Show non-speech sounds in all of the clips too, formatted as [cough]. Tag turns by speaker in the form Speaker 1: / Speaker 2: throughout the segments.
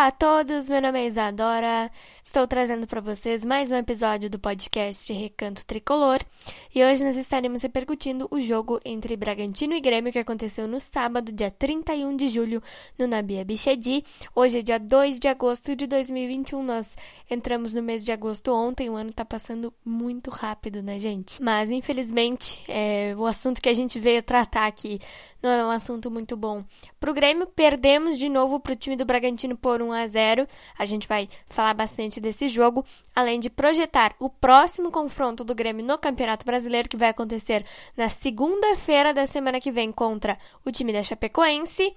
Speaker 1: Olá a todos, meu nome é Isadora. Estou trazendo para vocês mais um episódio do podcast Recanto Tricolor e hoje nós estaremos repercutindo o jogo entre Bragantino e Grêmio que aconteceu no sábado, dia 31 de julho, no Nabia Bichedi. Hoje é dia 2 de agosto de 2021. Nós entramos no mês de agosto ontem, o ano tá passando muito rápido, né, gente? Mas infelizmente, é, o assunto que a gente veio tratar aqui não é um assunto muito bom. Pro Grêmio, perdemos de novo pro time do Bragantino por 1 a 0. A gente vai falar bastante desse jogo, além de projetar o próximo confronto do Grêmio no Campeonato Brasileiro, que vai acontecer na segunda-feira da semana que vem contra o time da Chapecoense.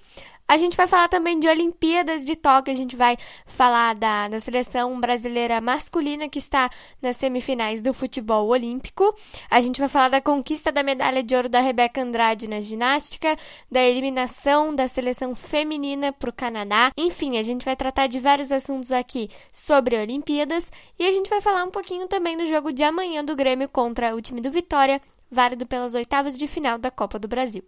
Speaker 1: A gente vai falar também de Olimpíadas de Tóquio, a gente vai falar da, da seleção brasileira masculina que está nas semifinais do futebol olímpico. A gente vai falar da conquista da medalha de ouro da Rebeca Andrade na ginástica, da eliminação da seleção feminina para o Canadá. Enfim, a gente vai tratar de vários assuntos aqui sobre Olimpíadas e a gente vai falar um pouquinho também do jogo de amanhã do Grêmio contra o time do Vitória, válido pelas oitavas de final da Copa do Brasil.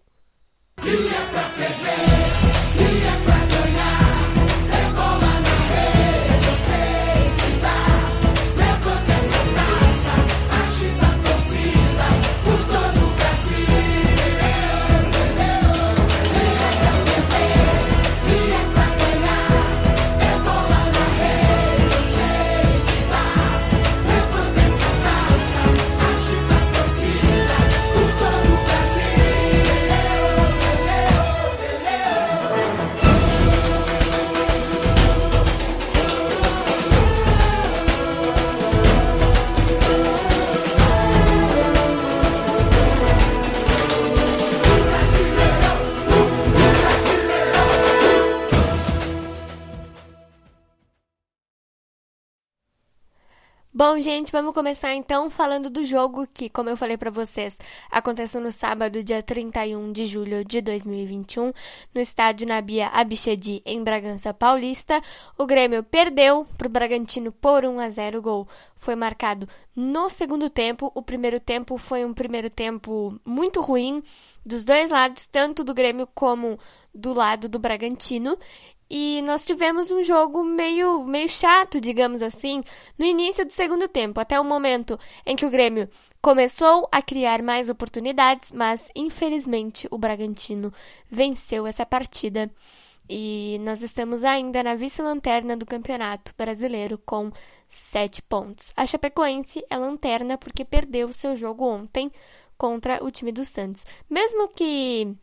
Speaker 1: Bom, gente, vamos começar então falando do jogo que, como eu falei para vocês, aconteceu no sábado, dia 31 de julho de 2021, no estádio Nabia Abichedi, em Bragança Paulista. O Grêmio perdeu para o Bragantino por 1 a 0. O gol foi marcado no segundo tempo. O primeiro tempo foi um primeiro tempo muito ruim dos dois lados, tanto do Grêmio como do lado do Bragantino. E nós tivemos um jogo meio, meio chato, digamos assim, no início do segundo tempo, até o momento em que o Grêmio começou a criar mais oportunidades, mas infelizmente o Bragantino venceu essa partida. E nós estamos ainda na vice-lanterna do Campeonato Brasileiro com sete pontos. A Chapecoense é lanterna porque perdeu seu jogo ontem contra o time dos Santos. Mesmo que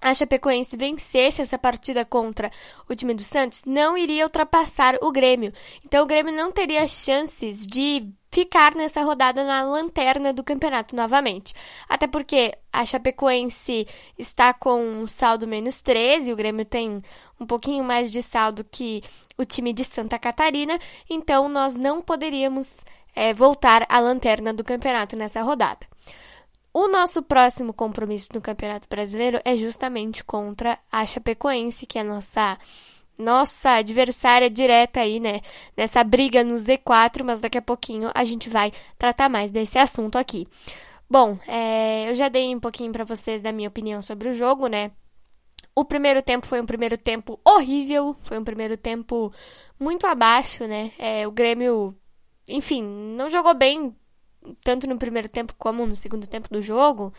Speaker 1: a Chapecoense vencesse essa partida contra o time do Santos, não iria ultrapassar o Grêmio. Então o Grêmio não teria chances de ficar nessa rodada na lanterna do campeonato novamente. Até porque a Chapecoense está com um saldo menos 13, o Grêmio tem um pouquinho mais de saldo que o time de Santa Catarina, então nós não poderíamos é, voltar à lanterna do campeonato nessa rodada. O nosso próximo compromisso no Campeonato Brasileiro é justamente contra a Chapecoense, que é a nossa nossa adversária direta aí, né, nessa briga no Z4, mas daqui a pouquinho a gente vai tratar mais desse assunto aqui. Bom, é, eu já dei um pouquinho para vocês da minha opinião sobre o jogo, né? O primeiro tempo foi um primeiro tempo horrível, foi um primeiro tempo muito abaixo, né? É, o Grêmio, enfim, não jogou bem tanto no primeiro tempo como no segundo tempo do jogo.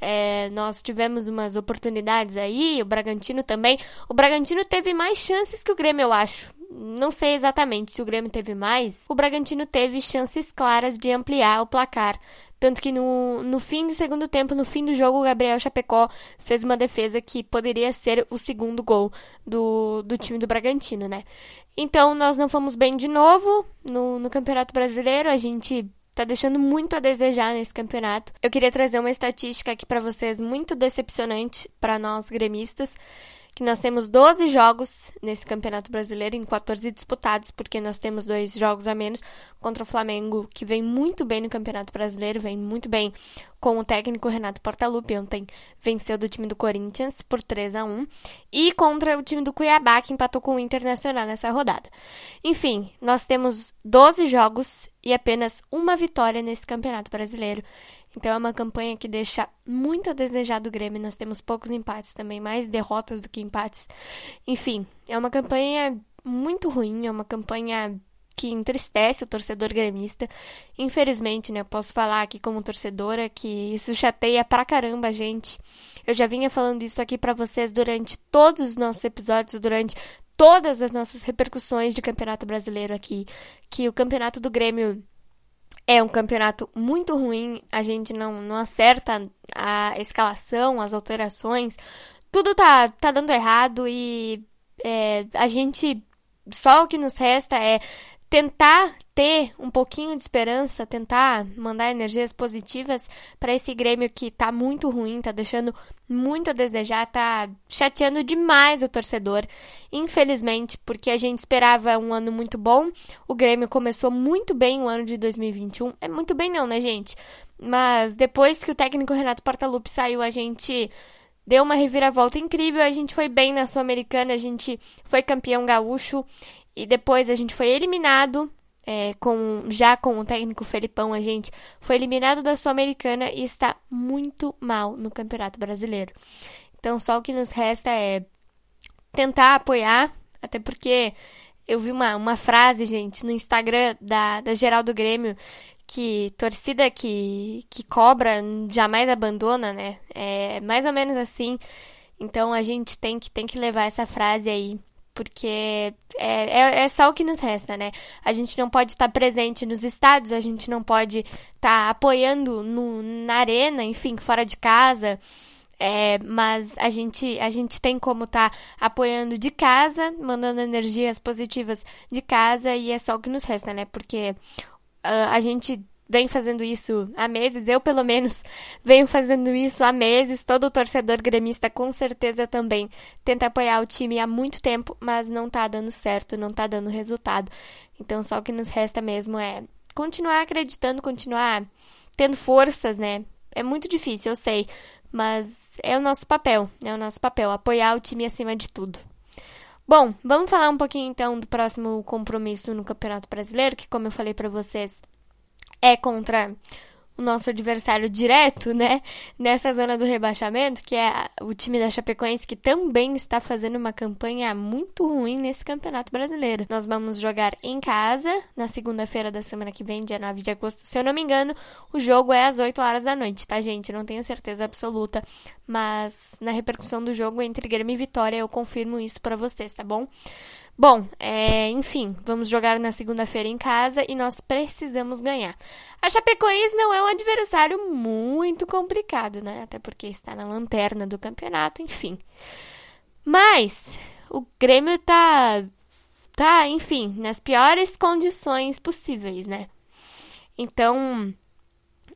Speaker 1: É, nós tivemos umas oportunidades aí, o Bragantino também. O Bragantino teve mais chances que o Grêmio, eu acho. Não sei exatamente se o Grêmio teve mais. O Bragantino teve chances claras de ampliar o placar. Tanto que no, no fim do segundo tempo, no fim do jogo, o Gabriel Chapecó fez uma defesa que poderia ser o segundo gol do, do time do Bragantino, né? Então, nós não fomos bem de novo no, no Campeonato Brasileiro. A gente tá deixando muito a desejar nesse campeonato. Eu queria trazer uma estatística aqui para vocês muito decepcionante para nós gremistas que nós temos 12 jogos nesse Campeonato Brasileiro em 14 disputados, porque nós temos dois jogos a menos contra o Flamengo, que vem muito bem no Campeonato Brasileiro, vem muito bem com o técnico Renato Portaluppi, ontem venceu do time do Corinthians por 3 a 1 e contra o time do Cuiabá, que empatou com o Internacional nessa rodada. Enfim, nós temos 12 jogos e apenas uma vitória nesse Campeonato Brasileiro. Então é uma campanha que deixa muito a desejar do Grêmio. Nós temos poucos empates também, mais derrotas do que empates. Enfim, é uma campanha muito ruim, é uma campanha que entristece o torcedor gremista. Infelizmente, né, posso falar aqui como torcedora que isso chateia pra caramba a gente. Eu já vinha falando isso aqui para vocês durante todos os nossos episódios, durante todas as nossas repercussões de Campeonato Brasileiro aqui, que o Campeonato do Grêmio é um campeonato muito ruim, a gente não, não acerta a escalação, as alterações, tudo tá, tá dando errado e é, a gente. Só o que nos resta é tentar ter um pouquinho de esperança, tentar mandar energias positivas para esse Grêmio que tá muito ruim, tá deixando muito a desejar, tá chateando demais o torcedor. Infelizmente, porque a gente esperava um ano muito bom, o Grêmio começou muito bem o ano de 2021. É muito bem não, né, gente? Mas depois que o técnico Renato Portaluppi saiu, a gente deu uma reviravolta incrível, a gente foi bem na Sul-Americana, a gente foi campeão gaúcho e depois a gente foi eliminado, é, com, já com o técnico Felipão, a gente foi eliminado da Sul-Americana e está muito mal no Campeonato Brasileiro. Então, só o que nos resta é tentar apoiar, até porque eu vi uma, uma frase, gente, no Instagram da, da Geral do Grêmio, que torcida que, que cobra jamais abandona, né? É mais ou menos assim. Então a gente tem que, tem que levar essa frase aí porque é, é, é, só o que nos resta, né? A gente não pode estar presente nos estádios, a gente não pode estar apoiando no, na arena, enfim, fora de casa. É, mas a gente, a gente tem como estar tá apoiando de casa, mandando energias positivas de casa, e é só o que nos resta, né? Porque uh, a gente vem fazendo isso há meses, eu pelo menos venho fazendo isso há meses. Todo torcedor gremista com certeza também tenta apoiar o time há muito tempo, mas não tá dando certo, não tá dando resultado. Então só o que nos resta mesmo é continuar acreditando, continuar tendo forças, né? É muito difícil, eu sei, mas é o nosso papel, é o nosso papel apoiar o time acima de tudo. Bom, vamos falar um pouquinho então do próximo compromisso no Campeonato Brasileiro, que como eu falei para vocês, é contra o nosso adversário direto, né, nessa zona do rebaixamento, que é o time da Chapecoense, que também está fazendo uma campanha muito ruim nesse Campeonato Brasileiro. Nós vamos jogar em casa na segunda-feira da semana que vem, dia 9 de agosto. Se eu não me engano, o jogo é às 8 horas da noite, tá, gente? Não tenho certeza absoluta, mas na repercussão do jogo entre Grêmio e Vitória eu confirmo isso para vocês, tá bom? Bom, é, enfim, vamos jogar na segunda-feira em casa e nós precisamos ganhar. A Chapecoense não é um adversário muito complicado, né? Até porque está na lanterna do campeonato, enfim. Mas o Grêmio tá, tá, enfim, nas piores condições possíveis, né? Então,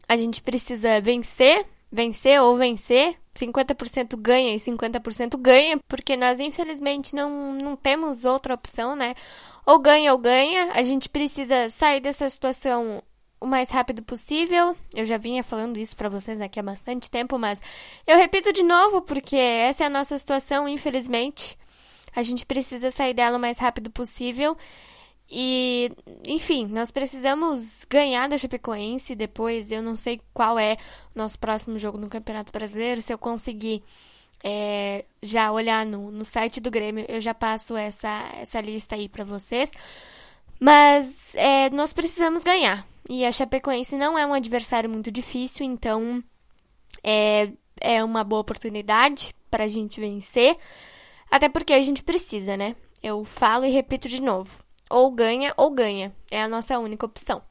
Speaker 1: a gente precisa vencer, vencer ou vencer 50% ganha e 50% ganha, porque nós infelizmente não, não temos outra opção, né? Ou ganha ou ganha, a gente precisa sair dessa situação o mais rápido possível. Eu já vinha falando isso para vocês aqui há bastante tempo, mas eu repito de novo porque essa é a nossa situação, infelizmente. A gente precisa sair dela o mais rápido possível. E, enfim, nós precisamos ganhar da Chapecoense. Depois, eu não sei qual é o nosso próximo jogo no Campeonato Brasileiro. Se eu conseguir é, já olhar no, no site do Grêmio, eu já passo essa, essa lista aí para vocês. Mas é, nós precisamos ganhar. E a Chapecoense não é um adversário muito difícil, então é, é uma boa oportunidade para a gente vencer. Até porque a gente precisa, né? Eu falo e repito de novo ou ganha ou ganha. É a nossa única opção.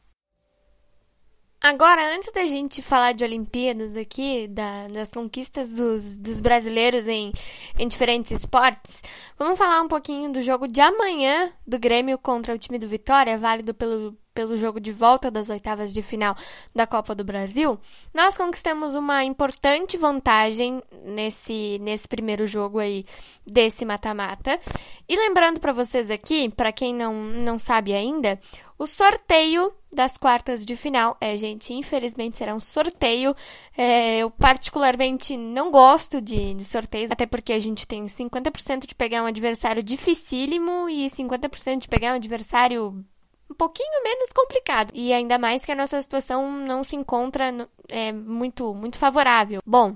Speaker 1: Agora, antes da gente falar de Olimpíadas aqui, da, das conquistas dos, dos brasileiros em, em diferentes esportes, vamos falar um pouquinho do jogo de amanhã do Grêmio contra o time do Vitória, válido pelo, pelo jogo de volta das oitavas de final da Copa do Brasil, nós conquistamos uma importante vantagem nesse, nesse primeiro jogo aí desse mata-mata. E lembrando para vocês aqui, para quem não, não sabe ainda, o sorteio das quartas de final, é, gente, infelizmente será um sorteio. É, eu particularmente não gosto de, de sorteios, até porque a gente tem 50% de pegar um adversário dificílimo e 50% de pegar um adversário um pouquinho menos complicado. E ainda mais que a nossa situação não se encontra é, muito, muito favorável. Bom,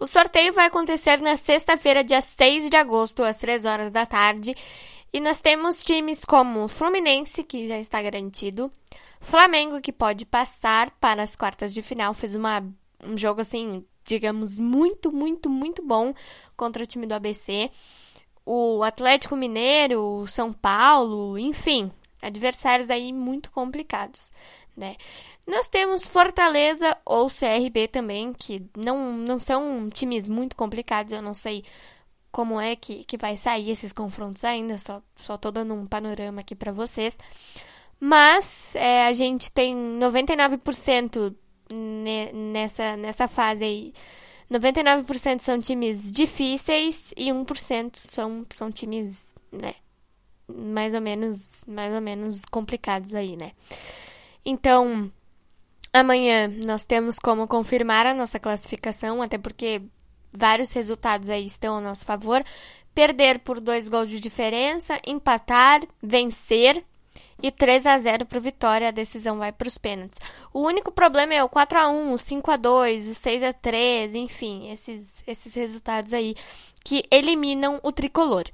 Speaker 1: o sorteio vai acontecer na sexta-feira, dia 6 de agosto, às 3 horas da tarde. E nós temos times como Fluminense, que já está garantido, Flamengo, que pode passar para as quartas de final, fez uma, um jogo assim, digamos, muito, muito, muito bom contra o time do ABC. O Atlético Mineiro, o São Paulo, enfim, adversários aí muito complicados, né? Nós temos Fortaleza ou CRB também, que não, não são times muito complicados, eu não sei como é que, que vai sair esses confrontos ainda, só, só tô dando um panorama aqui para vocês. Mas é, a gente tem 99% nessa, nessa fase aí. 99% são times difíceis e 1% são, são times, né, mais ou menos, mais ou menos complicados aí, né? Então, amanhã nós temos como confirmar a nossa classificação, até porque vários resultados aí estão a nosso favor. Perder por dois gols de diferença, empatar, vencer e 3 a 0 para o Vitória, a decisão vai para os pênaltis. O único problema é o 4 a 1, o 5 a 2, o 6 a 3, enfim, esses esses resultados aí que eliminam o tricolor.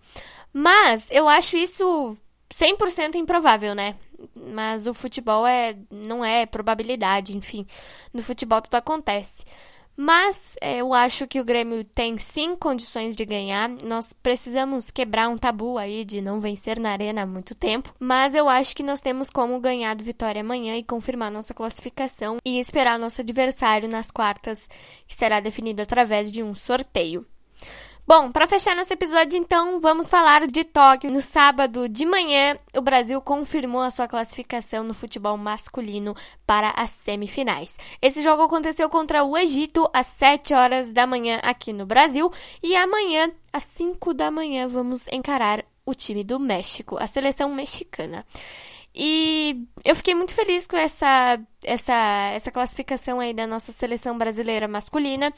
Speaker 1: Mas eu acho isso 100% improvável, né? Mas o futebol é não é probabilidade, enfim. No futebol tudo acontece. Mas é, eu acho que o Grêmio tem sim condições de ganhar. Nós precisamos quebrar um tabu aí de não vencer na arena há muito tempo. Mas eu acho que nós temos como ganhar do Vitória amanhã e confirmar nossa classificação e esperar nosso adversário nas quartas, que será definido através de um sorteio. Bom, para fechar nosso episódio, então, vamos falar de Tóquio. No sábado de manhã, o Brasil confirmou a sua classificação no futebol masculino para as semifinais. Esse jogo aconteceu contra o Egito às 7 horas da manhã aqui no Brasil e amanhã, às 5 da manhã, vamos encarar o time do México, a seleção mexicana. E eu fiquei muito feliz com essa, essa, essa classificação aí da nossa seleção brasileira masculina.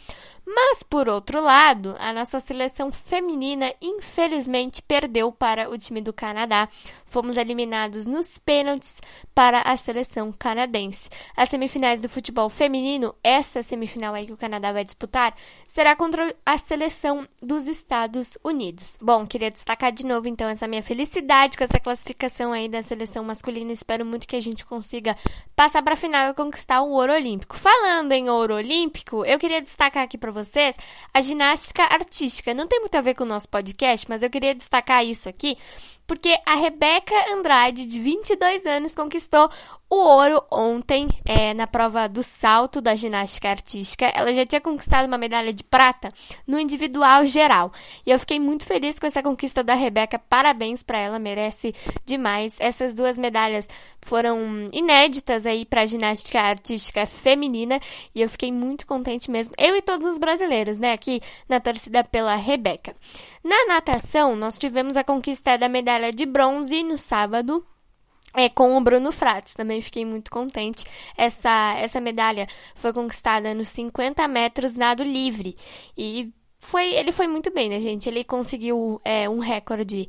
Speaker 1: Mas, por outro lado, a nossa seleção feminina, infelizmente, perdeu para o time do Canadá. Fomos eliminados nos pênaltis para a seleção canadense. As semifinais do futebol feminino, essa semifinal aí que o Canadá vai disputar, será contra a seleção dos Estados Unidos. Bom, queria destacar de novo, então, essa minha felicidade com essa classificação aí da seleção masculina masculina. Espero muito que a gente consiga passar para a final e conquistar o ouro olímpico. Falando em ouro olímpico, eu queria destacar aqui para vocês a ginástica artística. Não tem muito a ver com o nosso podcast, mas eu queria destacar isso aqui porque a Rebeca Andrade, de 22 anos, conquistou o ouro ontem é, na prova do salto da ginástica artística. Ela já tinha conquistado uma medalha de prata no individual geral. E eu fiquei muito feliz com essa conquista da Rebeca. Parabéns para ela, merece demais. Essas duas medalhas foram inéditas aí para a ginástica artística feminina e eu fiquei muito contente mesmo. Eu e todos os brasileiros, né, aqui na torcida pela Rebeca. Na natação, nós tivemos a conquista da medalha de bronze no sábado. É, com o Bruno Frates, também fiquei muito contente. Essa, essa medalha foi conquistada nos 50 metros nado livre. E foi, ele foi muito bem, né, gente? Ele conseguiu é, um recorde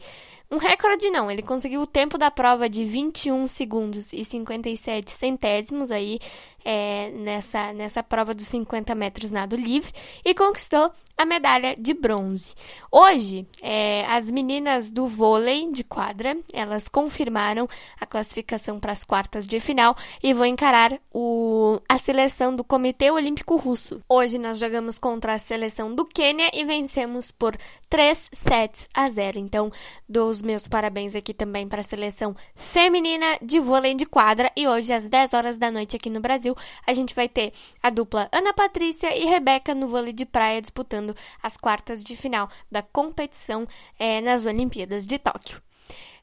Speaker 1: um recorde não, ele conseguiu o tempo da prova de 21 segundos e 57 centésimos aí é, nessa, nessa prova dos 50 metros nado livre e conquistou a medalha de bronze. Hoje, é, as meninas do vôlei de quadra, elas confirmaram a classificação para as quartas de final e vão encarar o, a seleção do Comitê Olímpico Russo. Hoje nós jogamos contra a seleção do Quênia e vencemos por 3 sets a 0. Então, dou os meus parabéns aqui também para a seleção feminina de vôlei de quadra e hoje às 10 horas da noite aqui no Brasil, a gente vai ter a dupla Ana Patrícia e Rebeca no vôlei de praia disputando as quartas de final da competição é, nas Olimpíadas de Tóquio.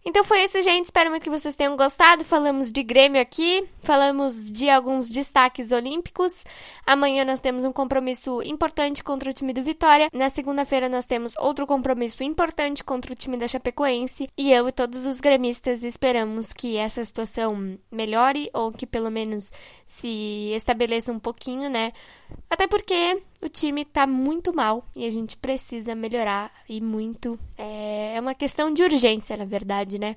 Speaker 1: Então foi isso, gente. Espero muito que vocês tenham gostado. Falamos de Grêmio aqui, falamos de alguns destaques olímpicos. Amanhã nós temos um compromisso importante contra o time do Vitória. Na segunda-feira nós temos outro compromisso importante contra o time da Chapecoense. E eu e todos os gremistas esperamos que essa situação melhore ou que pelo menos se estabeleça um pouquinho, né? Até porque o time tá muito mal e a gente precisa melhorar e muito. É, é uma questão de urgência, na verdade, né?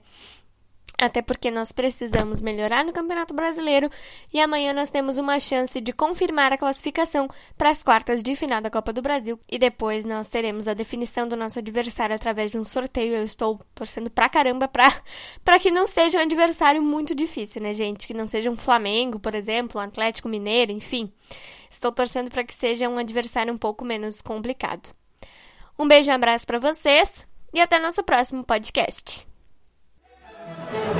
Speaker 1: Até porque nós precisamos melhorar no Campeonato Brasileiro e amanhã nós temos uma chance de confirmar a classificação para as quartas de final da Copa do Brasil e depois nós teremos a definição do nosso adversário através de um sorteio. Eu estou torcendo pra caramba pra, [laughs] pra que não seja um adversário muito difícil, né, gente? Que não seja um Flamengo, por exemplo, um Atlético Mineiro, enfim. Estou torcendo para que seja um adversário um pouco menos complicado. Um beijo e um abraço para vocês e até nosso próximo podcast. Thank you.